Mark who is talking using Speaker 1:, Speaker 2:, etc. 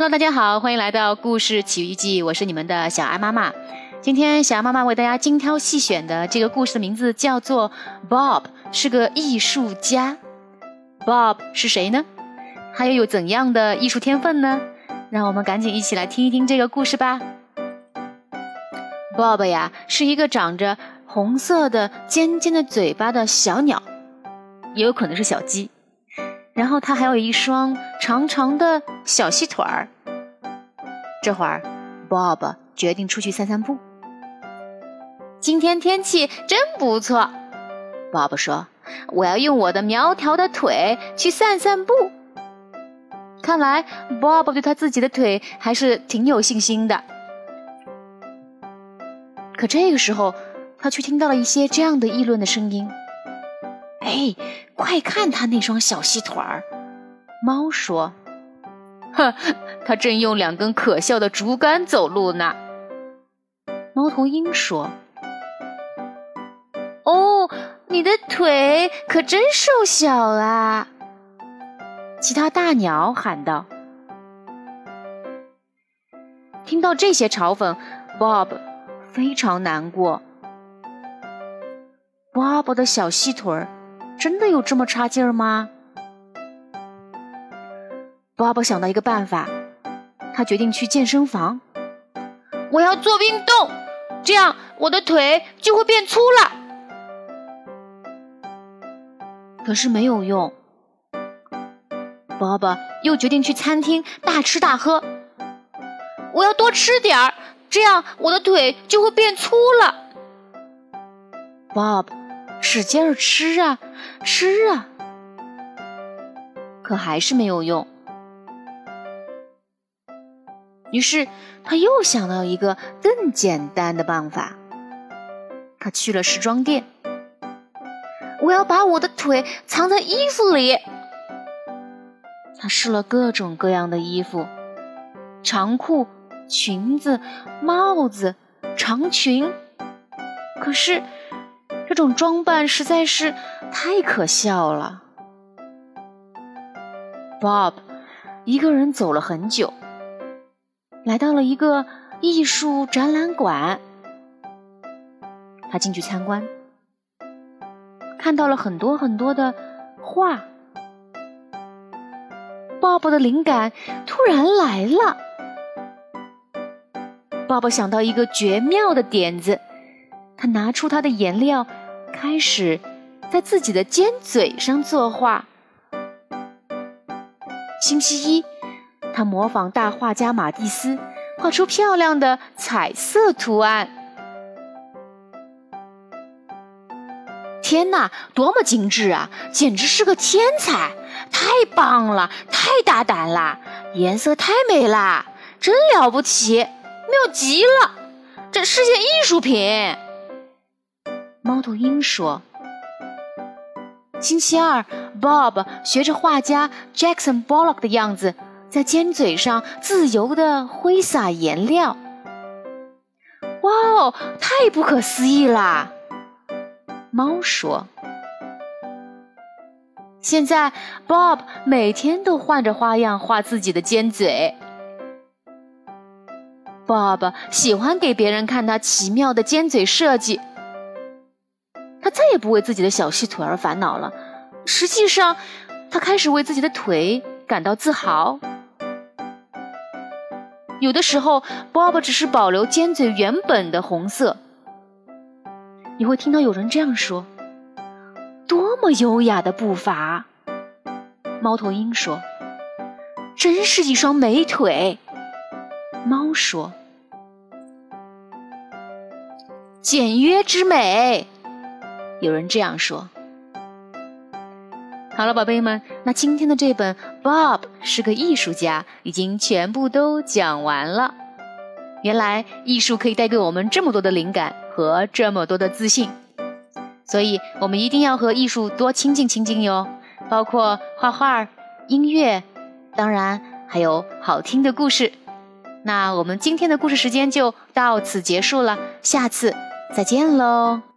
Speaker 1: Hello，大家好，欢迎来到故事奇遇记，我是你们的小安妈妈。今天小安妈妈为大家精挑细选的这个故事的名字叫做 Bob 是个艺术家。Bob 是谁呢？他又有怎样的艺术天分呢？让我们赶紧一起来听一听这个故事吧。Bob 呀，是一个长着红色的尖尖的嘴巴的小鸟，也有可能是小鸡。然后它还有一双长长的小细腿儿。这会儿，Bob 决定出去散散步。今天天气真不错，Bob 说：“我要用我的苗条的腿去散散步。”看来，Bob 对他自己的腿还是挺有信心的。可这个时候，他却听到了一些这样的议论的声音：“哎！”快看他那双小细腿儿！猫说：“哼，他正用两根可笑的竹竿走路呢。”猫头鹰说：“哦，你的腿可真瘦小啊！”其他大鸟喊道。听到这些嘲讽，Bob 非常难过。Bob 的小细腿儿。真的有这么差劲儿吗？爸爸想到一个办法，他决定去健身房。我要做运动，这样我的腿就会变粗了。可是没有用，爸爸又决定去餐厅大吃大喝。我要多吃点儿，这样我的腿就会变粗了。Bob。使劲儿吃啊，吃啊，可还是没有用。于是他又想到一个更简单的办法。他去了时装店，我要把我的腿藏在衣服里。他试了各种各样的衣服：长裤、裙子、帽子、长裙。可是。这种装扮实在是太可笑了。Bob 一个人走了很久，来到了一个艺术展览馆。他进去参观，看到了很多很多的画。Bob 的灵感突然来了。Bob 想到一个绝妙的点子，他拿出他的颜料。开始在自己的尖嘴上作画。星期一，他模仿大画家马蒂斯，画出漂亮的彩色图案。天哪，多么精致啊！简直是个天才！太棒了，太大胆了，颜色太美啦，真了不起，妙极了！这是件艺术品。猫头鹰说：“星期二，Bob 学着画家 Jackson Pollock 的样子，在尖嘴上自由地挥洒颜料。哇哦，太不可思议啦！”猫说：“现在，Bob 每天都换着花样画自己的尖嘴。Bob 喜欢给别人看他奇妙的尖嘴设计。”也不为自己的小细腿而烦恼了。实际上，他开始为自己的腿感到自豪。有的时候，Bob 只是保留尖嘴原本的红色。你会听到有人这样说：“多么优雅的步伐！”猫头鹰说：“真是一双美腿。”猫说：“简约之美。”有人这样说。好了，宝贝们，那今天的这本《Bob 是个艺术家》已经全部都讲完了。原来艺术可以带给我们这么多的灵感和这么多的自信，所以我们一定要和艺术多亲近亲近哟。包括画画、音乐，当然还有好听的故事。那我们今天的故事时间就到此结束了，下次再见喽。